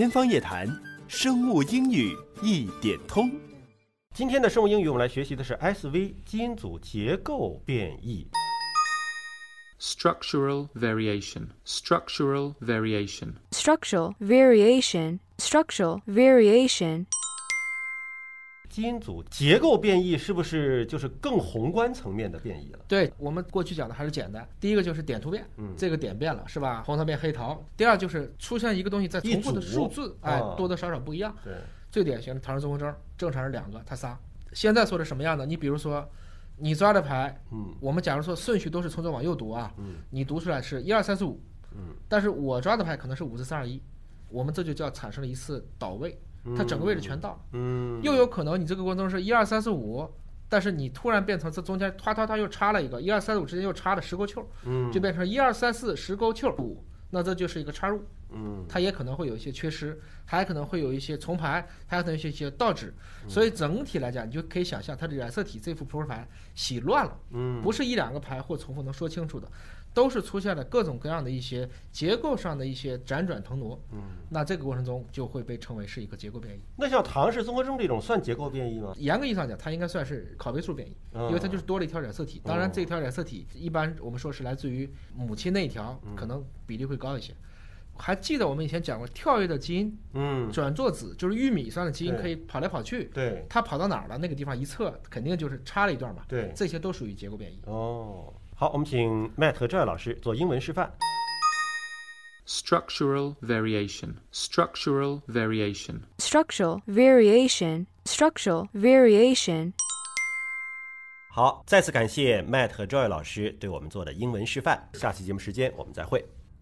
天方夜谭，生物英语一点通。今天的生物英语，我们来学习的是 SV 基因组结构变异。Structural variation. Structural variation. structural variation, structural variation, 基因组结构变异是不是就是更宏观层面的变异了？对我们过去讲的还是简单，第一个就是点突变，嗯这个点变了是吧？红桃变黑桃。第二就是出现一个东西在重复的数字，哎啊，多多少少不一样。对，最典型的唐氏综合征，正常是两个，它仨。现在说的什么样的？你比如说，你抓的牌，嗯我们假如说顺序都是从左往右读啊，嗯你读出来是一二三四五，嗯，但是我抓的牌可能是五四三二一，我们这就叫产生了一次倒位，它整个位置全倒了。嗯，又有可能你这个过程中是一二三四五，但是你突然变成这中间突突突又插了一个一二三四五之间又插了十勾球，嗯就变成一二三四十勾球五，那这就是一个插入，嗯它也可能会有一些缺失，还可能会有一些重排，还可能有一些倒置，嗯所以整体来讲，你就可以想象它的染色体这副扑克牌洗乱了，嗯不是一两个牌或重复能说清楚的。都是出现了各种各样的一些结构上的一些辗转腾挪，嗯，那这个过程中就会被称为是一个结构变异。那像唐氏综合征这种算结构变异吗？严格意义上讲，它应该算是拷贝数变异，嗯因为它就是多了一条染色体。当然，这条染色体一般我们说是来自于母亲那一条，可能比例会高一些。还记得我们以前讲过，跳跃的基因嗯，转座子就是玉米上的基因可以跑来跑去，对它跑到哪儿了？那个地方一测，肯定就是插了一段嘛。对。这些都属于结构变异。哦，好，我们请 Matt 和 Joy 老师做英文示范。Structural variation. Structural variation. structural variation, structural variation. 好，再次感谢 Matt 和 Joy 老师对我们做的英文示范。下期节目时间我们再会。